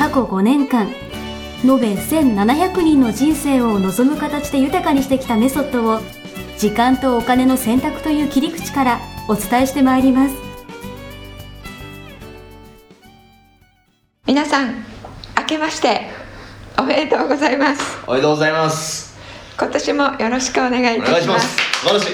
過去5年間延べ1700人の人生を望む形で豊かにしてきたメソッドを時間とお金の選択という切り口からお伝えしてまいります。皆さん明けましておめでとうございます。おめでとうございます。今年もよろしくお願いいお願いしまたします。す素晴らし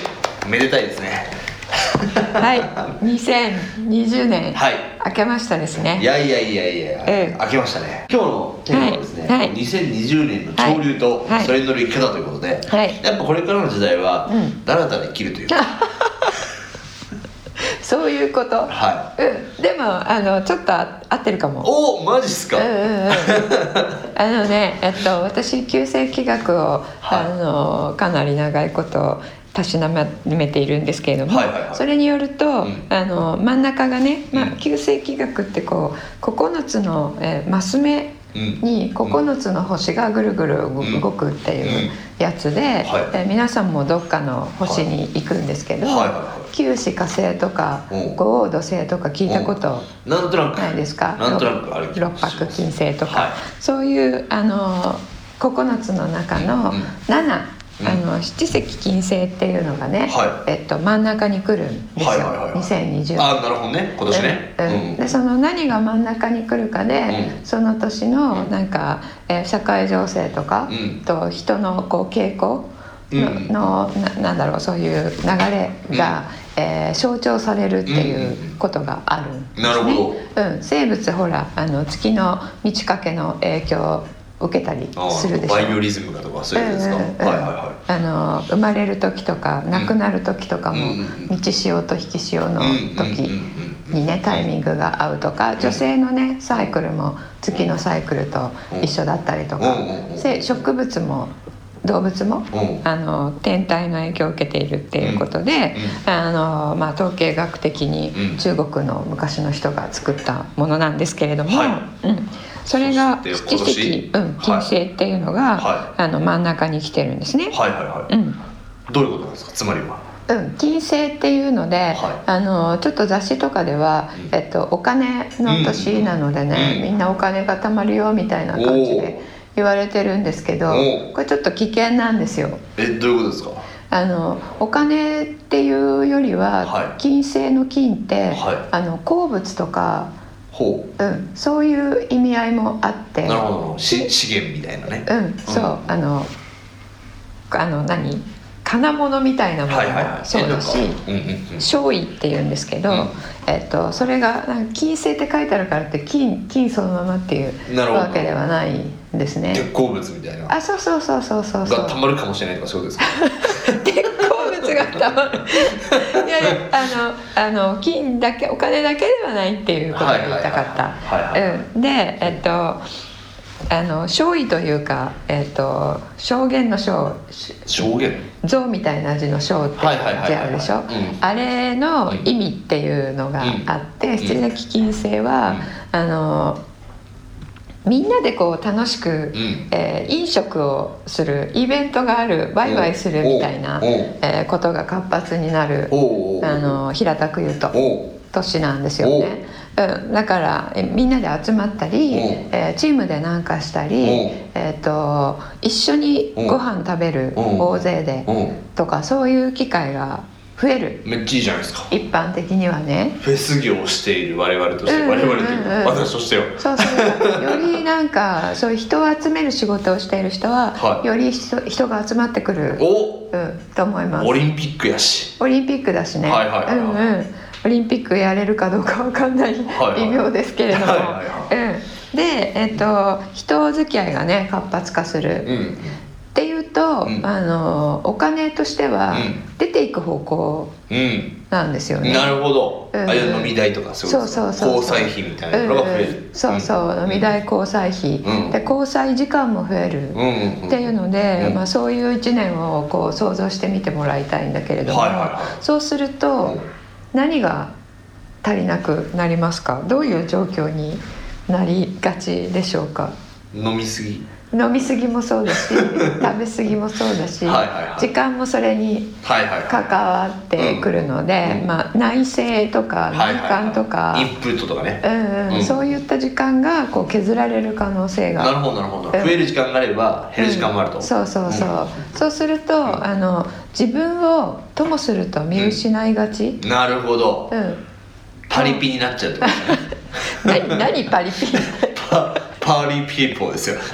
い。めでたいですね はい。2020年、はい。明けましたですいねやいやいやいや、ええ。明けましたね。今日のテーマはですね、はい。はい。2020年の潮流とはい。それに乗る生き方ということで、はい。やっぱこれからの時代は、うん。だらだら生きるという。か そういうこと、はうん、でもあのちょっとあ合ってるかも。おおマジっすか、うんうんうん。あのね、えっと、私旧世紀学を、はい。あのかなり長いことたしなめているんですけれども、はいはいはい。それによると、うん。あの真ん中がね、まあうん、旧世紀学ってこう9つの、えーマス目うん。に9つの星がぐるぐるん。動くっていうやつで、はい。えー皆さんもどっかの星に行くんですけど、はい。はいはい九死火星とかうん。五黄土星とか聞いたことないですか？六白金星とか、はい。そういうあの9つの中のうん。7、うんあの七石金星っていうのがね、はい。えっと、真ん中に来るんですよ、はいはいはいはい。2020年。あなるほどね。今年ね。うん。うん。でその何が真ん中に来るかで、うん。その年のなんか、えー社会情勢とか、うん。と人のこう傾向の,、うん。のななんだろうそういう流れが、えー象徴されるっていうことがあるんですね。なるほうん、生物ほらあの月の満ち欠けの影響を受けたりあするでしょ。バイオリズムがとかそういうですか、うんうんうん。はいはいはあの生まれる時とか亡くなる時とかも、うんうんうん。満ち潮と引き潮のい時うんうんうんうん。にねタイミングが合うとか女性のねサイクルも月のサイクルと一緒だったりとかう植物も動物もうん。あの天体の影響を受けているっていうことで、あのまあ、統計学的にうん。中国の昔の人が作ったものなんですけれども、はうん、それが七石、うん、金星っていうのが、はあの真ん中に来てるんですね。はいはいはい、うん。どういうことなんですか？つまりは。うん、金星っていうので、はい。あのちょっと雑誌とかでは、うん。えっと、お金の年なのでね、うん。みんなお金が貯まるよみたいな感じで言われてるんですけどこれちょっと危険なんですよ。えどういうことですか？あのお金っていうよりは、はい。金星の金って、はい。あの鉱物とか、ほう。ん、そういう意味合いもあって。うなるほど。し資源みたいなね。うん、そう、あのあの何？金物みたいなものもそうだし、えなんか。うんうんうん。勝意って言うんですけど、うん。えっと、それが金星って書いてあるからって金金そのままっていうわけではないんですね。鉄鉱物みたいな。あそうそうそうそうそうそう。がたまるかもしれないとかそうですか？鉄鉱物がたまるいやいやあのあの金だけお金だけではないっていうことを言いたかった。でえっとあの勝意というか、えっと、証言の証証言象みたいな字の章ってあるでしょ？うん。あれの意味っていうのがあって、うん。七石金星は、あのみんなでこう楽しく、ん。えー飲食をするイベントがあるワイワイするみたいな、えーことが活発になるあの平たく言うと年なんですよね。う。ん、だからえみんなで集まったり、う。んえーチームで何かしたり、う。んえー、と一緒にご飯食べる、う。ん大勢で、う。んとかそういう機会が増える。めっちゃいいじゃないですか。一般的にはね。フェス業をしている我々として、うんうんうんうん。我々というか私としては。そうそう。よりなんかそういう人を集める仕事をしている人は、はい。より人人が集まってくる、お！うん、と思います。オリンピックやし。オリンピックだしね、はいはいはいはい。うんうん、オリンピックやれるかどうかわかんない。はい微妙ですけれども、はいはい。うん、で、えっと人付き合いがね活発化する、うんと、うん。あのお金としてはうん。出ていく方向うん。なんですよね。なるほど、うん。あいや飲みみ代とかそうそうそう交際費みたいなのが増える、そうそう。飲み代交際費、うん。で交際時間も増える、うんっていうので、うん。まあ、そういう1年をこう想像してみてもらいたいんだけれども、はい。そうするとうん。何が足りなくなりますか？どういう状況になりがちでしょうか？飲みすぎ飲み過ぎもそうだし 食べ過ぎもそうだしはい時間もそれに関わってくるので、うん。まあ、内政とか内観とか、インプットとかね。うんうん。うん。そういった時間がこう削られる可能性がなるほどなるほど。うん。増える時間があれば減る時間もあると、うん。そうそうそう、そうするとあの自分をともすると見失いがち、なるほど。うん。パリピになっちゃうってことね。何何パリピ？パ party people ですよ。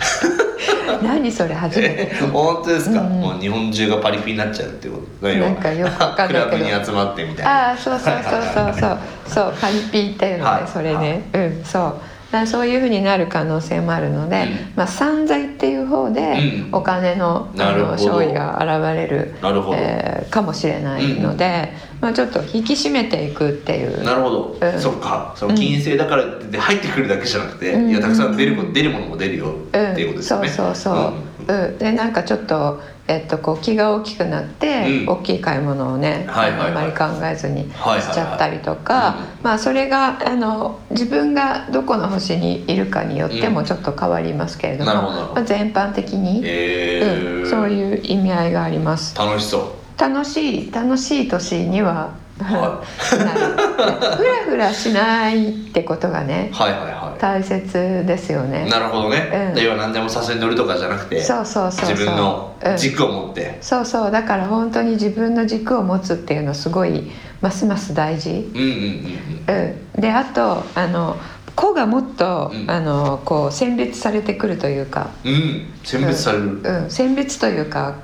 何それ初めて。え本当ですか、うん。もう日本中がパリピになっちゃうってことな。んかよくわかんないけど。クラブに集まってみたいな。ああそうそうそうそうそう。そうパリピっていうのはいねそれね。うんそう。だそういうふうになる可能性もあるので、うん。まあ、散財っていう方でうん。お金の,、あなるほど。の勝利が現れるなるほど。えーかもしれないので、まあ、ちょっと引き締めていくっていう。なるほど、うん。そっか。その金星だからって入ってくるだけじゃなくて、うん。いやたくさん出るも出るものも出るよ。っていうことですよね、うん、そうそうそう、うん。でなんかちょっと、えっと、こう気が大きくなって、うん。大きい買い物をね、あんまり考えずにしちゃったりとか、まあそれがあの自分がどこの星にいるかによってもちょっと変わりますけれども、なるほどまあ、全般的に、えー。うん、そういう意味合いがあります。楽しそう楽しい楽しい年には、はなるふらふらしないってことがねはいはいは大切ですよね。いなるほどね、うん。要は何でも左遷乗るとかじゃなくてそうそうそう自分のうん。軸を持って、そうそう。だから本当に自分の軸を持つっていうのすごいますます大事、うん、うんうんうん、であとあの個がもっと、うん。あのこう選別されてくるというか、うん。うん選別される、うん、選別というか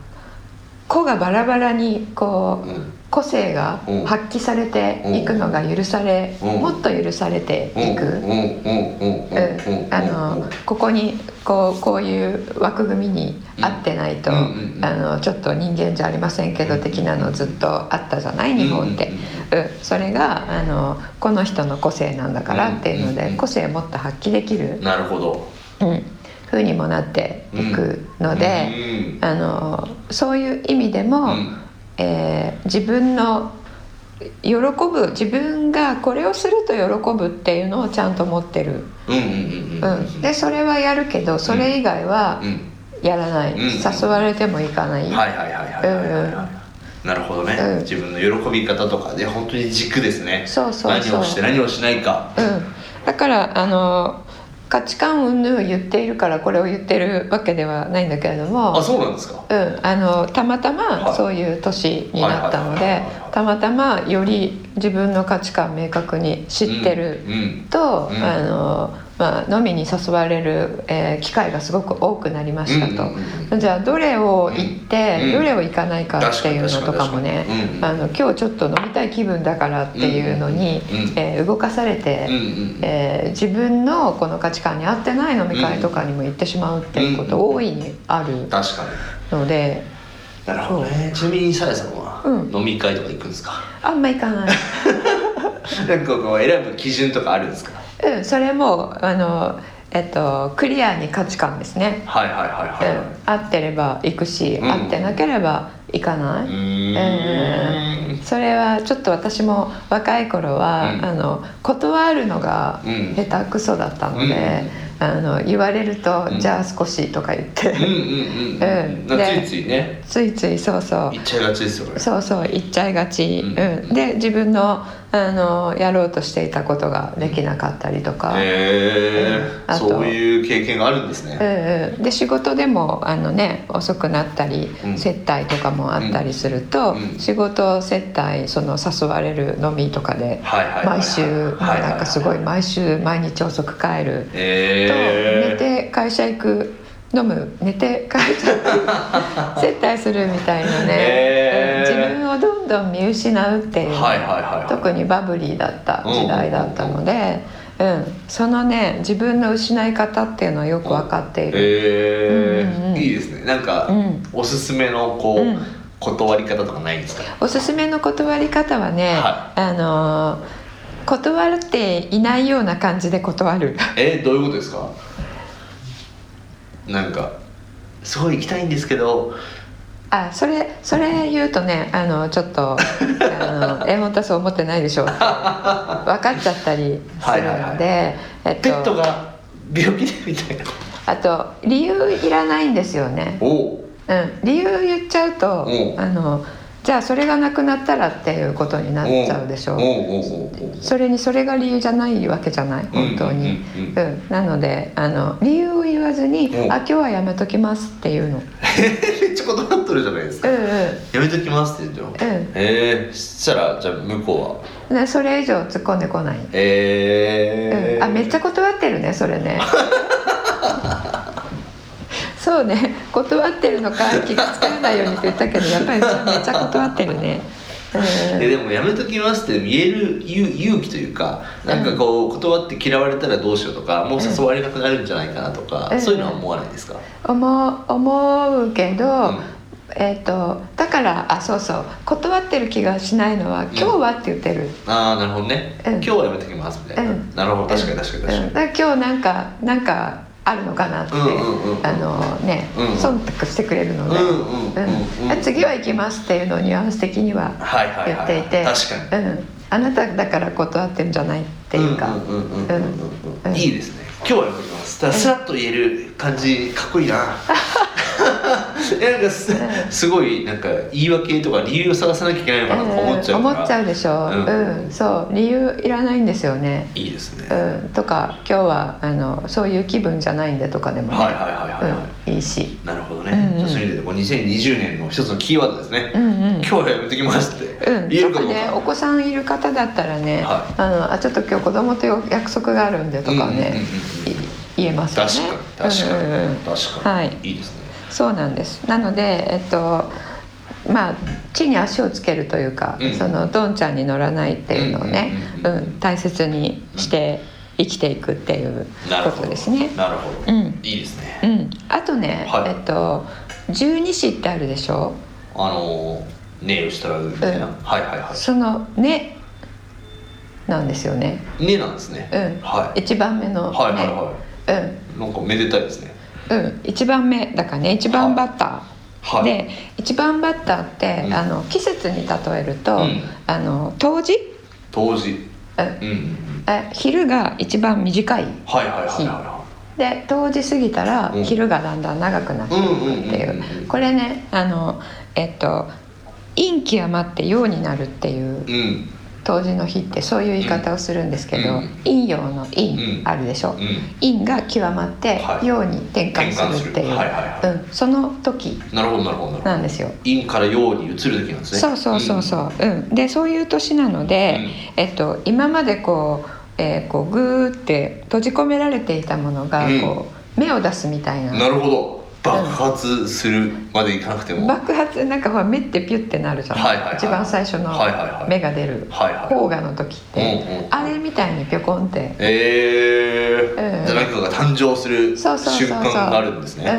個がバラバラにこう、うん。個性がうん。発揮されていくのが許され、うん。もっと許されていく。うん。あのここにこうこういう枠組みに合ってないと、うん。あのちょっと人間じゃありませんけど的なのずっとあったじゃない？日本って、うん。それがあのこの人の個性なんだからっていうので、個性をもっと発揮できる、なるほど。うん、風にもなっていくので、うん。あのそういう意味でも、うん。えー自分の喜ぶ自分がこれをすると喜ぶっていうのをちゃんと持ってる。うんでそれはやるけどそれ以外はうん。やらない、うん。誘われても行かない、はいはいはいはいはいはいなるほどね、うん。自分の喜び方とかで本当に軸ですね。そうそうそう。何をして何をしないか。うん、だからあの価値観云々を言っているからこれを言ってるわけではないんだけれども。あそうなんですか。うん、あのたまたはい。まそういう年になったのでたまたまより自分の価値観明確に知ってるうんうんと、うん。あのまあ、飲みに誘われる、えー機会がすごく多くなりましたと、うんうんじゃあどれを行って、うんどれを行かないかっていうのとかもねあの今日ちょっと飲みたい気分だからっていうのに、えー動かされて、えー自分のこの価値観に合ってない飲み会とかにも行ってしまうっていうこと大いにある確かに。ので、なるほどね。ちなみにさやさんはうん。飲み会とか行くんですか、あんま行かない。なんかこう選ぶ基準とかあるんですか？うん、それもあの、えっと、クリアに価値観ですね。はいはいはいはい、うん、合ってれば行くし、うん。合ってなければ行かなうい。ーん。それはちょっと私も若い頃は、うん。あの断るのがうん。下手くそだったので、あの言われると、うん。じゃあ少しとか言って、つでいついね。ついついそうそう。行っちゃいがちですよねそうそう言っちゃいがち、うん。うん。で自分のあのやろうとしていたことができなかったりとか、へえうん。そういう経験があるんですね、うんうん、で仕事でもあの、ね、遅くなったり、うん。接待とかもあったりすると、うん。仕事接待その誘われる飲みとかで毎週はいなんかすごい毎週毎日遅く帰る。と寝へえて会社行く飲む寝て会社 接待するみたいなね、へー。うん自分をどんどん見失うっていうね、はいはいはいはい。特にバブリーだった時代だったので、うん、そのね自分の失い方っていうのはよく分かっている。へえ、うんうんいいですね。なんか、うん。おすすめのこう、うん。断り方とかないんですか？おすすめの断り方はね、はあの断っていないような感じで断る。えどういうことですか？なんかすごい行きたいんですけどあそれそれ言うとねあのちょっとあの え本当はそう思ってないでしょって。分かっちゃったりするので、はいはいえっとペットが病気でみたいな。あと理由いらないんですよね、う。ん、理由言っちゃうとう。んあのじゃあそれがなくなったらっていうことになっちゃうでしょおうそれにそれが理由じゃないわけじゃない。本当に、うん。なのであの理由を言わずに「う。んあ今日はやめときます」っていうの。めっちゃ断っとるじゃないですか、うんうん。やめときますって言っても、うん。へえそしたらじゃあ向こうは？でそれ以上突っ込んでこない、え。ーうん、あめっちゃ断ってるねそれね そうね。断ってるのか気が付かないようにって言ったけどやっぱりめっちゃ断ってるね、うん、えでもやめときますって言える勇勇気というかなんかこう断って嫌われたらどうしようとかもう誘われなくなるんじゃないかなとか、うん。そういうのは思わないですか、思う思うけど、うん。えー、とだからあそうそう。断ってる気がしないのは「今日は」って言ってる、ああなるほどね、うん。今日はやめときますみたいな、うん。なるほど。確かに確かに確かに、から今日なんかなんかあるのかなって、あのね、うん忖度してくれるので、うん次は行きますっていうのをニュアンス的にははいはい言はい。っていて、確かに。うん、あなただから断ってるんじゃないっていうか、いいですね。今日はやめときますだからスラッと言える感じかっこいいな。え なんかすすごいなんか言い訳とか理由を探さなきゃいけないのかなとか思っちゃうから、思っちゃうでしょ、ううん。んそう。理由いらないんですよね、いいですね、うん、とか今日はあのそういう気分じゃないんでとかでもね、はいはいはいはいはい。うん、いいし、なるほどね、うんうん。そういう意味でこう2020年の一つのキーワードですね、うんうん。今日はやめときますって。うん、言えるかどうか、ねお子さんいる方だったらね、はあのあちょっと今日子供と約束があるんでとかね、言えますよね。確かに確かに、確かに、はい。いいですねそうなんです。なのでえっとまあ地に足をつけるというか、うん。そのどんちゃんに乗らないっていうのをね、ううんん大切にして生きていくっていうことですね。なるほど、うん。いいですね、うん、あとね、はい。えっと十二支ってあるでしょ？あのーねえしたらみたいな、うん。はいはいはその「ね」なんですよね、いねなんですね、うん。はい。一番目の、ねはいはい。はうん。いなんかめでたいですねうん、一番目だからね一番バッター、はい。で一番バッターって、うん。あの季節に例えると、うん。あの冬至、当時うん。昼が一番短いはいはいはいはいはで冬至過ぎたらうん。昼がだんだん長くなっていくっていう。これねあのえっと陰極まって陽になるっていう冬至の日ってそういう言い方をするんですけど、うん。陰陽の陰うんあるでしょ、うん。陰が極まってはい。陽に転換するっていう、はいはいはい。うん、その時なるほどなるほどなんですよ。陰から陽に移る時なんですね。そうそうそうそう、うん。でそういう年なので、えっと、今までこう,、えーこうグーって閉じ込められていたものがうん。こう、芽を出すみたいな。うんなるほど爆発するまでいかなくても、爆発なんかほら目ってピュッてなるじゃん、はいはいはい。一番最初のはいはいはい。芽が出る。はいはい。黄河の時って、うんうんあれみたいにピョコンって。えー。うん。じゃあ何かが誕生する瞬間があるんですね。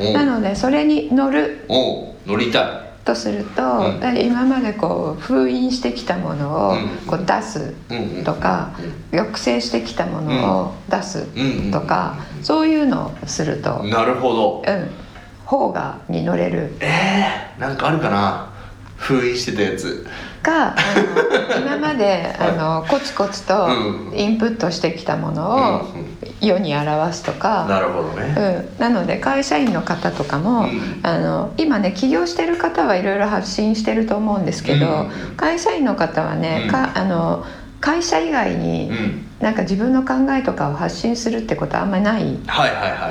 うんうん、うん。なのでそれに乗る。乗りたいとすると、うん。今までこう封印してきたものをうん。こう出すうん。うん。とか、抑制してきたものを出すうん。とか、そういうのをすると、うん、なるほど。方がに乗れる。えー、なんかあるかな？封印してたやつ。かあの今まで あのコツコツとうん。インプットしてきたものを世に表すとか、なるほどね。うん、なので会社員の方とかも、うん。あの今ね起業してる方はいろいろ発信してると思うんですけど、うん。会社員の方はね、うん。かあの会社以外にうんなんか自分の考えとかを発信するってことはあんまりない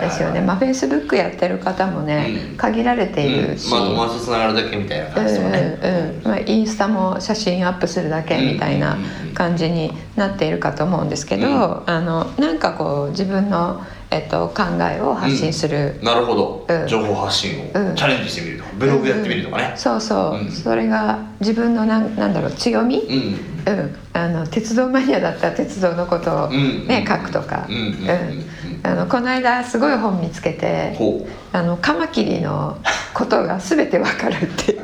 ですよね、まあ、フェイスブックやってる方もね、うん。限られているし、うん、まあ友達とつながるだけみたいなうん感じとかね。うんうんまあ、インスタも写真アップするだけみたいな感じになっているかと思うんですけど、うん。あのなんかこう自分の、えっと、考えを発信する、なるほど、うん。情報発信をうん。チャレンジしてみるとか、ブログやってみるとかね。そうそう、うん。それが自分のなんなんだろう強み、うん。うん、あの鉄道マニアだったら鉄道のことを、うん。ね書くとか、うん。うん。うん。うん。あのこの間すごい本見つけてほあのカマキリのことが全てわかるっていう。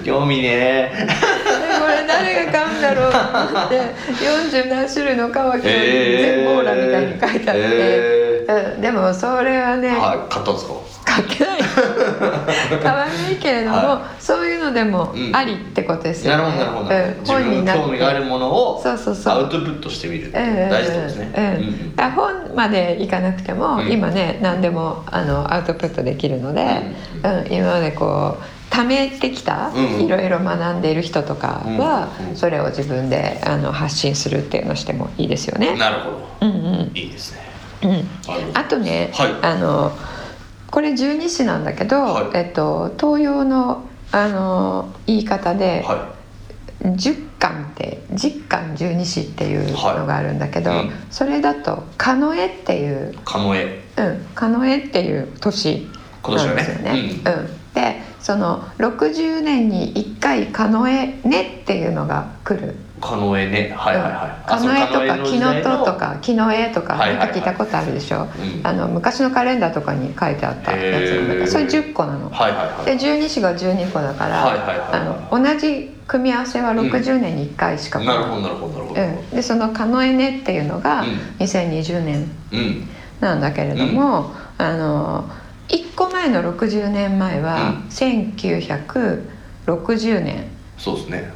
う 興味ねで これ誰が買うんだろうと思って 40何種類のカマキリ全網羅みたいに書いてあって、えうんでもそれはねー、はい買ったんですか？買ってない。買わないけれども、はそういうのでもうん。ありってことですよ。ね、なるほどなるほどなるほど、うん自分本になっての興味があるものをそうそうそう。アウトプットしてみるって大事ですね、うん。うん。本までいかなくても、うん。今ね何でもあのアウトプットできるので、うん。今までこう貯めてきた、いろいろ学んでいる人とかは、うんうん。それを自分であの発信するっていうのをしてもいいですよね。なるほど。うんうん。いいですねうん、あとね、はい。あのこれ十二支なんだけど、はい。えっと、東洋のあの言い方で、は十巻って十巻十二支っていうのがあるんだけど、はいうん。それだと「狩野絵」っていうい狩野絵うん、っていう年なんですよね。今うん。でその60年に1回狩野絵ねっていうのが来る。狩野絵ね。はいはいはい。狩野絵とか木のととかか木の絵とかなんか聞いたことあるでしょ、うん。あの昔のカレンダーとかに書いてあったやつなんだそれ10個なの。はいはいはい。で12子が12個だから、はいはいはいはい。あの同じ組み合わせは60年に1回しか来なるほどなるほどなるほど、うん、でその「狩野絵ね」っていうのがうん。2020年うん。なんだけれども、あの1個前の60年前はうん。1960年。そうですね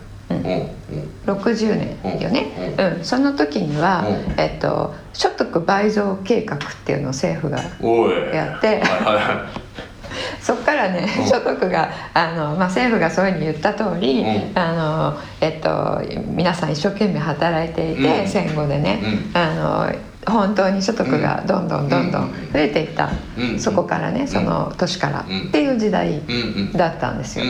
60年よね、うん。その時には、うん。えっと、所得倍増計画っていうのを政府がやって。そっからねうん。所得があの、まあ、政府がそういうふうに言った通り、うん。あのえっと、皆さん一生懸命働いていて、うん。戦後でね、うあの本当に所得がどんどんどんどん増えていった、うん。そこからねその年から、うんっていう時代だったんですよ。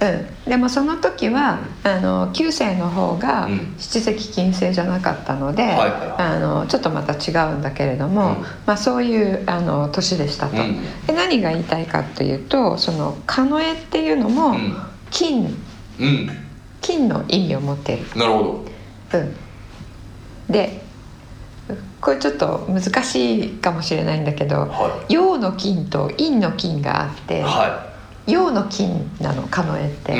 うん。うんでもその時はあの旧世の方がうん。七石金星じゃなかったので、はいはい。はいあのちょっとまた違うんだけれども、うん。まあ、そういうあの年でしたと。うん。で何が言いたいかというとその狩野絵っていうのもうん。金。うん。金の意味を持っている。なるほうん、でこれちょっと難しいかもしれないんだけどどは陽の金と陰の金があってい。は陽の金なの狩野絵って。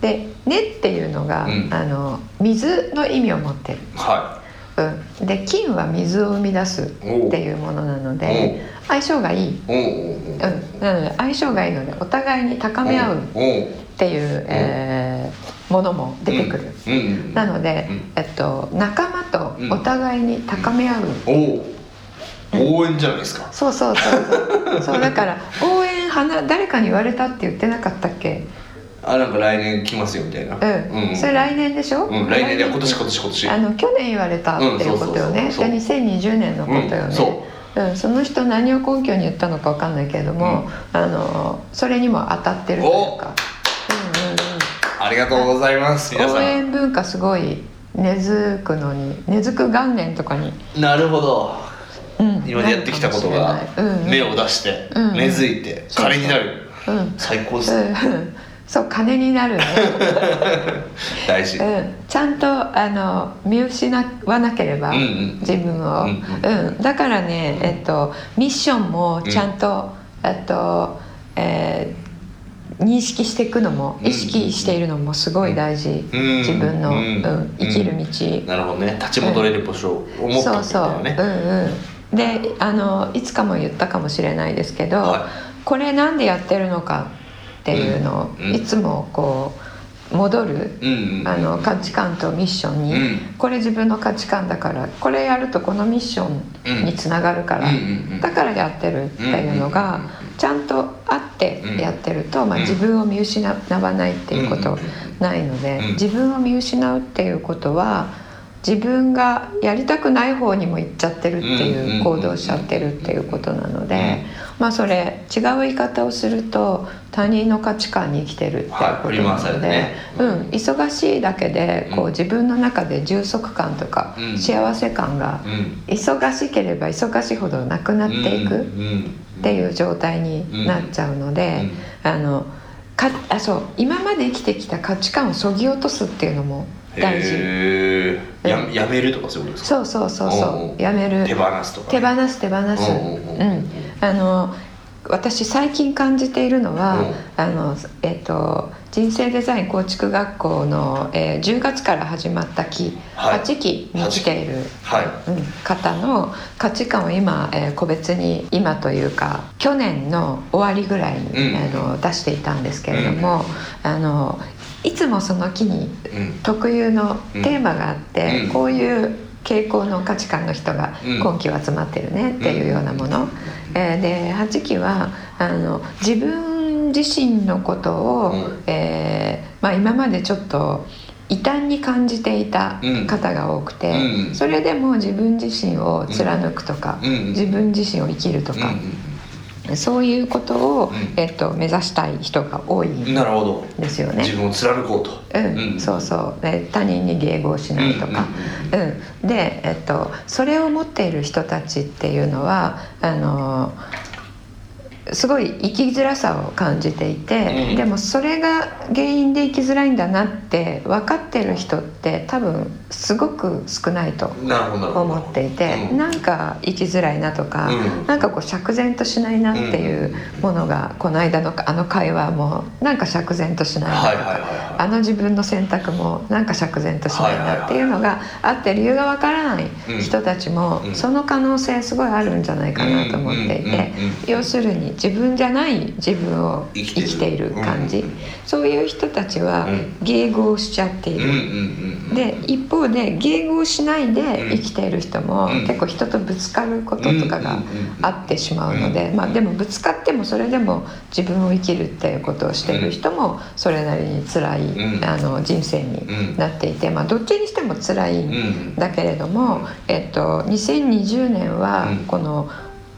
で「根」っていうのが、うん。あの水の意味を持ってる、はうん、で金は水を生み出すっていうものなので相性がいい、うん、なので相性がいいのでお互いに高め合うっていう、えーものも出てくる、うん。うんなので、うん。えっと、仲間とお互いに高め合う、応援じゃないですか。そうそうそうそう。そうだから応援 花誰かに言われたって言ってなかったっけ？あなんか来年来ますよみたいな。うん、それ来年でしょ、うん来年。いや今年今年今年。あの去年言われたっていうことよね、うんそうそう。で2020年のことよね、うんそう。んその人何を根拠に言ったのか分かんないけれども、あのそれにも当たってるというか、うんうんうん。ありがとうございます。皆応さん。援文化すごい根付くのに根付く元年とかに、なるほど。うん今までやってきたことが芽を出してうん。根付いてそうそう。金になる。うん。最高です。ねうん。そう金になるね、大事。うん、ちゃんとあの見失わなければ、うんうん。自分を、ううん。ん。だからね、えっと、ミッションもちゃんと、えっとえー認識していくのもうん意識しているのもすごい大事、うん自分の、ううんん。生きる道、なるほどね。立ち戻れる場所を持ったみそうそう、たいなねうんうんであのいつかも言ったかもしれないですけど、はこれなんでやってるのかっていうのを、いつもこう戻る、あの価値観とミッションに、うん。これ自分の価値観だからこれやるとこのミッションにつながるから、だからやってるっていうのが、ちゃんとあってやってると、まあ、うん自分を見失わないっていうことないので、うん。自分を見失うっていうことは自分がやりたくない方にも行っちゃってるっていう行動しちゃってるっていうことなので、まあそれ違う言い方をすると他人の価値観に生きてるっていうことなので、うん、忙しいだけでこううん自分の中で充足感とかうん。幸せ感がうん忙しければ忙しいほどなくなっていくっていう状態になっちゃうので、あのかあそう今まで生きてきた価値観をそぎ落とすっていうのも大事ややめるとかそういうことですか？そうそうそうそう。うやめる。手放すとか手放す手放す。うんうんうんうん。あの私最近感じているのは、うん。あのえっ、と人生デザイン構築学校の、えー10月から始まった期、はい。8期に来ている、はい。うん、方の価値観を今、えー個別に今というか去年の終わりぐらいに、うん。あの出していたんですけれども、あのいつもその期にうん。特有のテーマがあって、うん。こういう傾向の価値観の人がうん。今期は集まってるねっていうようなもの、えーで8期はあの自分自身のことを、うん。えーまあ、今までちょっと異端に感じていた方が多くて、うん。それでも自分自身を貫くとか、うん。自分自身を生きるとか、そういうことを、うんえっと、目指したい人が多いうんんなるほど。ですよね。自分を貫こうと。うん。そうそう。で他人に迎合しないとか、うん。で、えっと、それを持っている人たちっていうのはあのすごい生きづらさを感じていて、うん。でもそれが原因で生きづらいんだなって分かってる人って多分すごく少ないと思っていて、うん。なんか生きづらいなとか、うん。なんかこう釈然としないなっていうものが、この間のあの会話もなんか釈然としないなとか、あの自分の選択もなんか釈然としないなっていうのがあって理由がわからない人たちもうん。その可能性すごいあるんじゃないかなと思っていて要するに自分じゃない自分を生きている感じ。うんそういう人たちはうん。迎合しちゃっている。うんうんうんで一方で迎合しないで生きている人もうん。結構人とぶつかることとかがあってしまうので、うんまあ、でもぶつかってもそれでも自分を生きるっていうことをしている人もそれなりに辛い、うん。あの人生になっていて、まあ、どっちにしても辛いんだけれども、えっと、2020年はうん。この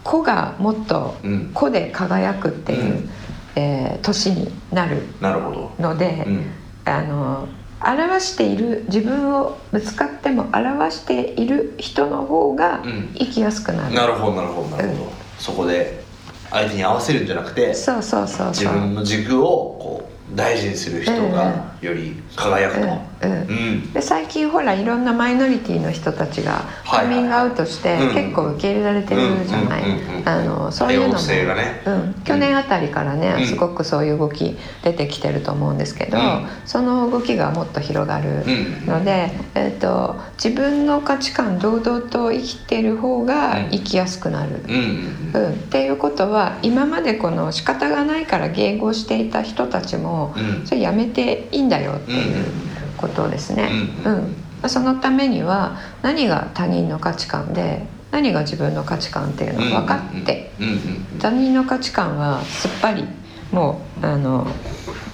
子がもっとうん。子で輝くっていう、うん。えー年になるので。うん。あの表している自分をぶつかっても表している人の方がうん。生きやすくなる、なるほどなるほどなるほど、うん。そこで相手に合わせるんじゃなくてそうそうそうそう。自分の軸をこう大事にする人がより輝くと、うん。で最近ほらいろんなマイノリティの人たちがカミングアウトしてうん。結構受け入れられてるじゃない、そういうのも、ね。うん、去年あたりからね、うん。すごくそういう動き出てきてると思うんですけど、うん。その動きがもっと広がるうんので、えっと自分の価値観堂々と生きてる方が生きやすくなる。うんうんうん、っていうことは今までこの仕方がないから迎合していた人たちも、うん。それやめていいんだよっていうことですね。ううん。ん。そのためには何が他人の価値観で何が自分の価値観っていうのが分かって、うんうんうん他人の価値観はすっぱりもうあの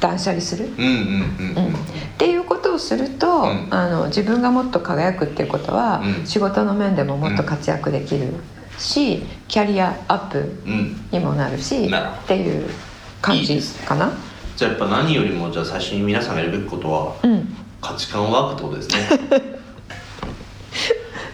断捨離する。うんうんうんうん。っていうことをすると、うん。あの自分がもっと輝くっていうことは、うん。仕事の面でももっと活躍できるし、キャリアアップうん。にもなるしっていう感じかな。じゃあやっぱ何よりもじゃあ最初に皆さんがやるべきことはうん価値観ワークってことですね。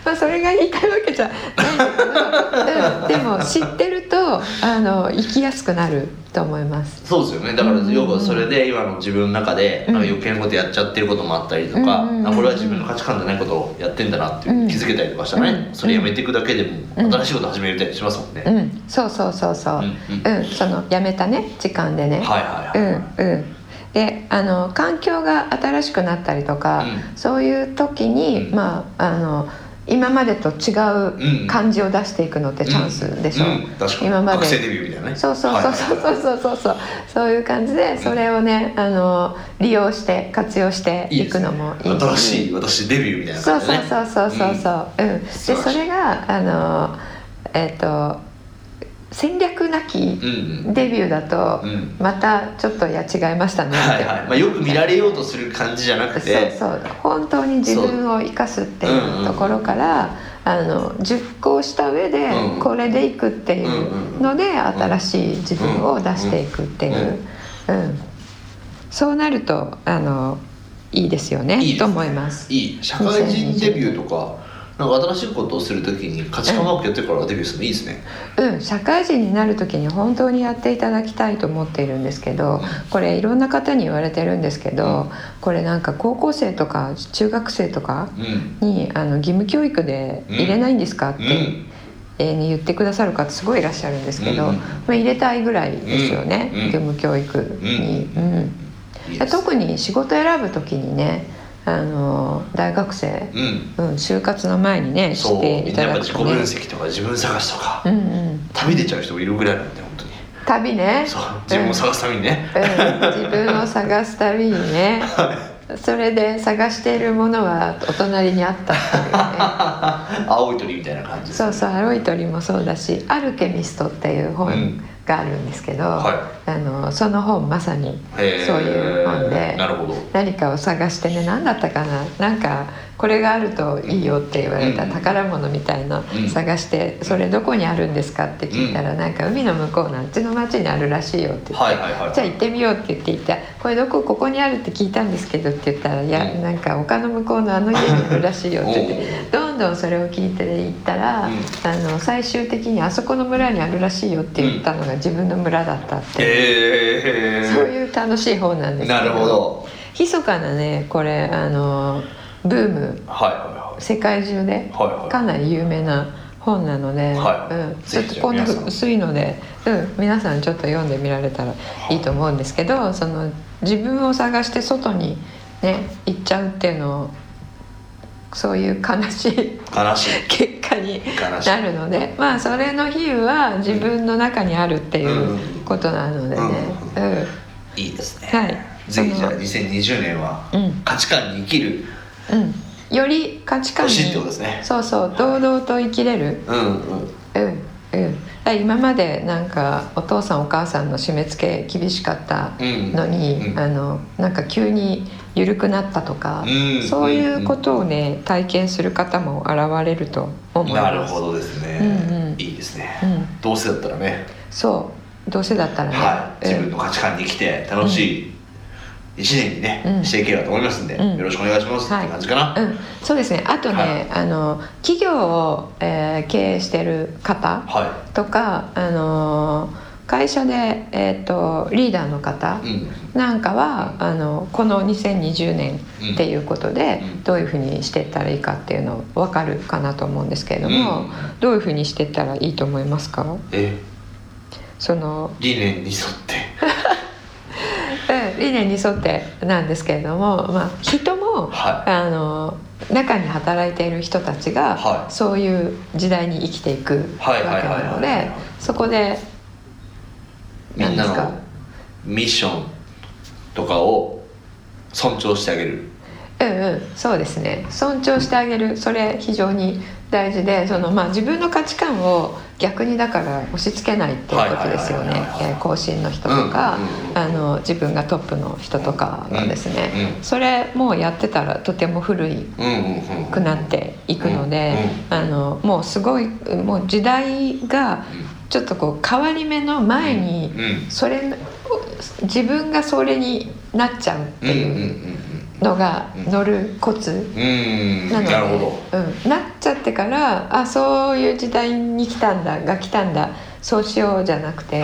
まあそれが言いたいわけじゃないけど、うん、でも知ってるとあの生きやすくなると思います。そうですよね。だから要はそれで今の自分の中でうん。余計なことやっちゃってることもあったりとか、うんあこれは自分の価値観じゃないことをやってんだなって気づけたりとかしたらね、うん。それやめていくだけでもうん。新しいこと始めたりしますもんね、うん。そうそうそうそう、うんそのやめたね。時間でね。はいはいはい、うん。うんであの環境が新しくなったりとか、うん。そういう時に、うん。まああの今までと違う感じを出していくのってチャンスでしょ、うん。うん確かに。今まで。学生デビューみたいなね。そうそうそうそうそうそうそうそう。そういう感じでそれをねあの利用して活用していくのもいいし。新しい私デビューみたいなそうそう感じでねそうそうそう。そううん、でそれがあのえっ、と戦略なきデビューだと、うん。またちょっといや違いましたね。ってはいはい、まあ、よく見られようとする感じじゃなくて。そうそう。本当に自分を生かすっていうところから、あの熟考した上でうん。これでいくっていうので、新しい自分を出していくっていう、うん。そうなるとあのいいですよね。と思います。いい。社会人デビューとか新しいことをするときに価値観ワークやってからデビューするのいいですね、うん、社会人になる時に本当にやっていただきたいと思っているんですけどこれいろんな方に言われてるんですけど、うん。これなんか高校生とか中学生とかうん。にあの義務教育で入れないんですかってうん。に言ってくださる方すごいいらっしゃるんですけど、うん。まあ、入れたいぐらいですよね、うん。義務教育に。うん。特に仕事選ぶ時にねあの大学生、うん。うん、就活の前にねしていみんなやっぱ自己分析とか自分探しとか、うんうん。旅出ちゃう人もいるぐらいなんで本当に。旅ね。そう自分を探すためにね、うん、うん。自分を探すたびにね。それで探しているものはお隣にあったっていうね。青い鳥みたいな感じですそうそう「青い鳥」もそうだし「アルケミスト」っていう本うんがあるんですけど、はあのその本まさにそういう本で何かを探してね何だったかな？なんかこれがあるといいよって言われたうん宝物みたいなうん。探してそれどこにあるんですかって聞いたらなんか海の向こうのあっちの町にあるらしいよって言ってはいはいはいじゃあ行ってみようって言って行ったこれどこここにある？って聞いたんですけどって言ったらいやうん。なんか丘の向こうのあの家にあるらしいよって言ってどんどんそれを聞いて行ったら、うん。あの最終的にあそこの村にあるらしいよって言ったのが自分の村だったっていう、そういう楽しい本なんですけなるほど。密かなねこれあのブームはい。は世界中でかなり有名な本なので、はい。うん、ちょっとこん。な薄いので、うん、皆さんちょっと読んでみられたらい。いと思うんですけどその自分を探して外にね行っちゃうっていうのをそういう悲しいい悲しい。結果になるのでまあそれの比喩は自分の中にあるっていうことなのでね、ううん。いいですね。はい。ぜひじゃあその2020年はうん。価値観に生きるうん、より価値観にそうそう堂々と生きれる。うんうん。うんうん。だから今までなんかお父さんお母さんの締め付け厳しかったのに、うん。あのなんか急に緩くなったとか、うんそういうことをね体験する方も現れると思います。なるほどですね、うんうん。いいですね、うん。どうせだったらね、そう。どうせだったらね、はい、自分の価値観に生きて楽しい一年にね、うん。していければと思いますんで、うん。よろしくお願いします、はい。って感じかな、うん、そうですね。あとね、はい。あの企業を、えー経営してる方はとか、あの会社で、えー、とリーダーの方なんかはあのこの2020年っていうことでうん。どういうふうにしていったらいいかっていうの分かるかなと思うんですけれども、うん。どういうふうにしていったらいいと思いますか？え？その理念に沿って。うん理念に沿ってなんですけれども、まあ、人も、はあの中に働いている人たちが、はい。そういう時代に生きていくわけなのはいでそこでみんなのミッションとかを尊重してあげる。うんうんそうですね。尊重してあげる。それ非常に大事でその、まあ、自分の価値観を逆にだから押し付けないっていうことですよね。後進の人とか、うんあの自分がトップの人とかはですね、うん。うんそれもうやってたらとても古いくなっていくので、うんあのもうすごいもう時代がちょっとこう変わり目の前にうんそれ自分がそれになっちゃうっていうのが乗るコツなので、うん、なっちゃってからあそういう時代に来たんだが来たんだそうしようじゃなくて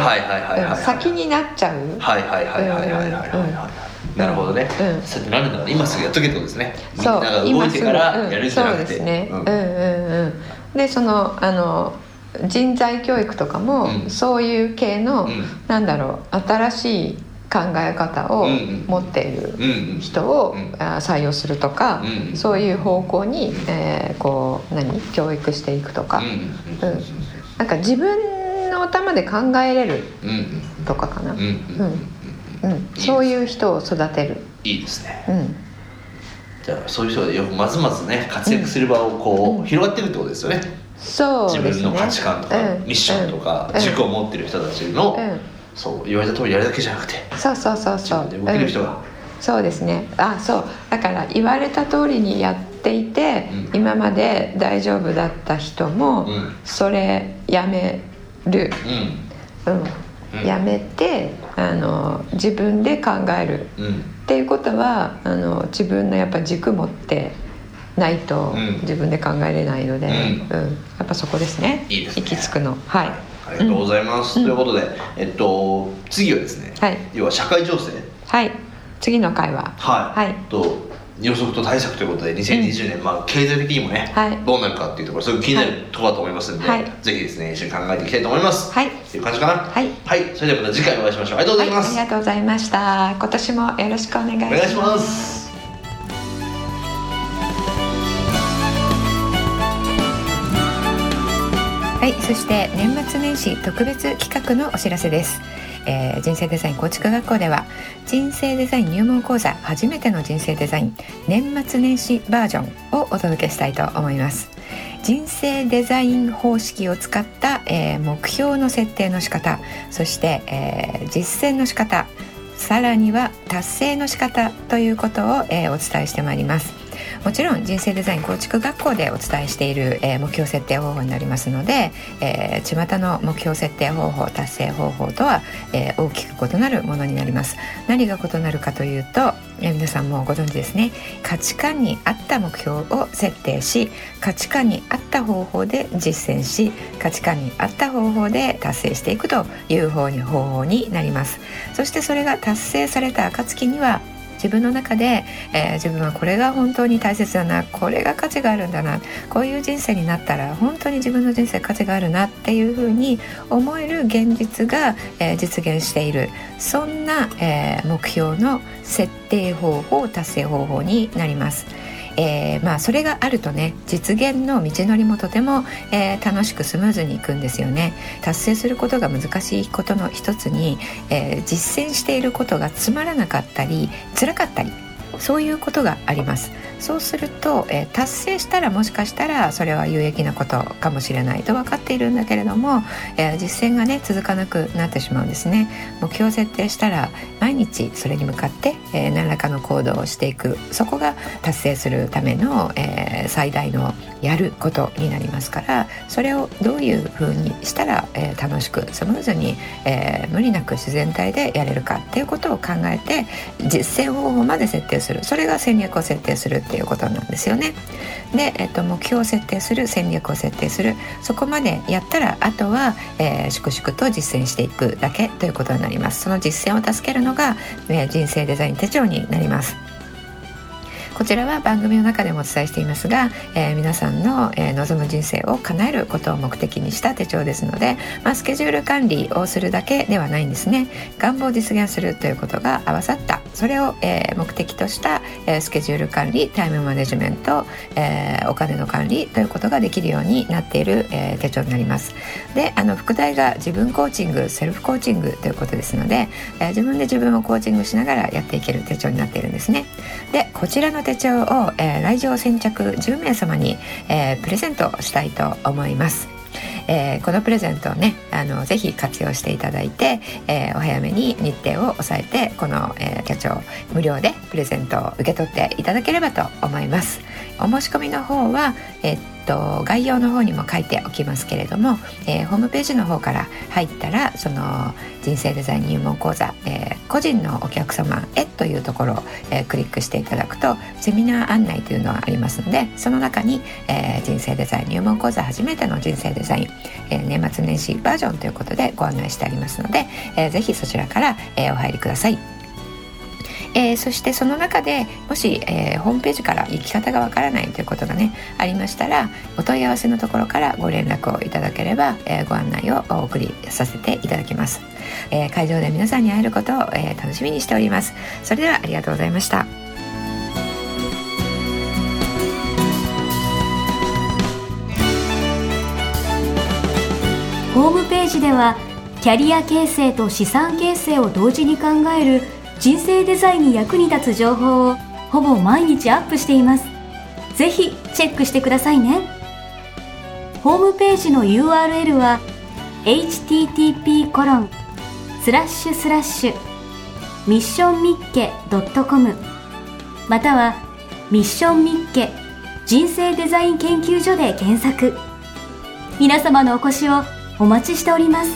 先になっちゃう。はいはいはいはいはいはいなるほどね。うん、それなんだろう、今すぐやっとけってことですね。そう、今すぐ。やるんじゃなくて、そうですね。うん。うんうん。で、そのあの人材教育とかも、そういう系の、うなんだろう、新しい考え方を持っている人を、採用するとか、うん。そういう方向に、うん。えーこう何？教育していくとか、うん。なんか自分の頭で考えれるとかかな、うん。うん。そういう人を育てる、いいですね。うん、じゃあそういう人がよくまずまずね活躍する場をこう、うん。広がってるってことですよね。そうですね。自分の価値観とか、うん。ミッションとか、うん。軸を持ってる人たちの、うんそう言われた通りやるだけじゃなくて。そうそうそうそう。動ける人が、うん。そうですね。あそう。だから言われた通りにやっていて、うん。今まで大丈夫だった人も、うん。それやめる、ううん。うん。やめてあの自分で考える。んうん。っていうことはあの自分のやっぱ軸持ってないとうん。自分で考えれないので、ううん。やっぱそこですね。いいですね。行き着くの。はい、ありがとうございます、うん。ということで、えっと、次はですね、はい。要は社会情勢。はい。次の回は。はい、はい。と予測と対策ということで2020年、まあ、経済的にもね、はい。どうなるかっていうところすごく気になるところだと思いますので、はい。ぜひですね一緒に考えていきたいと思います、はい。っていう感じかな。はい。それではまた次回お会いしましょう。ありがとうございます、はい、ありがとうございました。今年もよろしくお願いします。お願いしますはい、そして年末年始特別企画のお知らせです。えー人生デザイン構築学校では人生デザイン入門講座初めての人生デザイン年末年始バージョンをお届けしたいと思います人生デザイン方式を使った、えー目標の設定の仕方そして、えー実践の仕方さらには達成の仕方ということを、えーお伝えしてまいりますもちろん人生デザイン構築学校でお伝えしている、えー目標設定方法になりますので、えー、巷の目標設定方法達成方法とは、えー大きく異なるものになります。何が異なるかというと、えー皆さんもご存知ですね。価値観に合った目標を設定し価値観に合った方法で実践し価値観に合った方法で達成していくという方に方法になります。そしてそれが達成された暁には自分の中で、えー自分はこれが本当に大切だなこれが価値があるんだなこういう人生になったら本当に自分の人生価値があるなっていうふうに思える現実が、えー実現しているそんな、えー目標の設定方法達成方法になります。えーまあそれがあるとね実現の道のりもとても、えー楽しくスムーズにいくんですよね。達成することが難しいことの一つに、えー実践していることがつまらなかったり辛かったりそういうことがあります。そうすると、えー達成したらもしかしたらそれは有益なことかもしれないと分かっているんだけれども、えー実践がね続かなくなってしまうんですね。目標を設定したら毎日それに向かって、えー何らかの行動をしていく。そこが達成するための、えー最大のやることになりますからそれをどういうふうにしたら、えー楽しくスムーズに、えー無理なく自然体でやれるかっていうことを考えて実践方法まで設定する。するそれが戦略を設定するっていうことなんですよね。で、えっと、目標を設定する戦略を設定するそこまでやったらあとは、えー粛々と実践していくだけということになります。その実践を助けるのが、えー人生デザイン手帳になります。こちらは番組の中でもお伝えしていますが、えー皆さんの、えー望む人生を叶えることを目的にした手帳ですので、まあ、スケジュール管理をするだけではないんですね願望を実現するということが合わさったそれを、えー目的とした、えースケジュール管理タイムマネジメント、えーお金の管理ということができるようになっている、えー手帳になりますであの副題が自分コーチングセルフコーチングということですので、えー自分で自分をコーチングしながらやっていける手帳になっているんですねでこちらの手帳を、えー来場先着10名様に、えープレゼントしたいと思います。えーこのプレゼントをねあのぜひ活用していただいて、えーお早めに日程を抑えてこの、えー手帳無料でプレゼントを受け取っていただければと思います。お申し込みの方はえっと概要の方にも書いておきますけれども、えーホームページの方から入ったらその人生デザイン入門講座、えー個人のお客様へというところを、えークリックしていただくとセミナー案内というのがありますのでその中に、えー人生デザイン入門講座初めての人生デザイン、えー年末年始バージョンということでご案内してありますので、えーぜひそちらから、えーお入りください。えーそしてその中でもし、えーホームページから行き方がわからないということがねありましたらお問い合わせのところからご連絡をいただければ、えーご案内をお送りさせていただきます、えー会場で皆さんに会えることを、えー楽しみにしております。それではありがとうございました。ホームページではキャリア形成と資産形成を同時に考える人生デザインに役に立つ情報をほぼ毎日アップしています。ぜひチェックしてくださいね。ホームページの URL は http コロンスラッシュスラッシュミッションミッケ .com またはミッションミッケ人生デザイン研究所で検索。皆様のお越しをお待ちしております。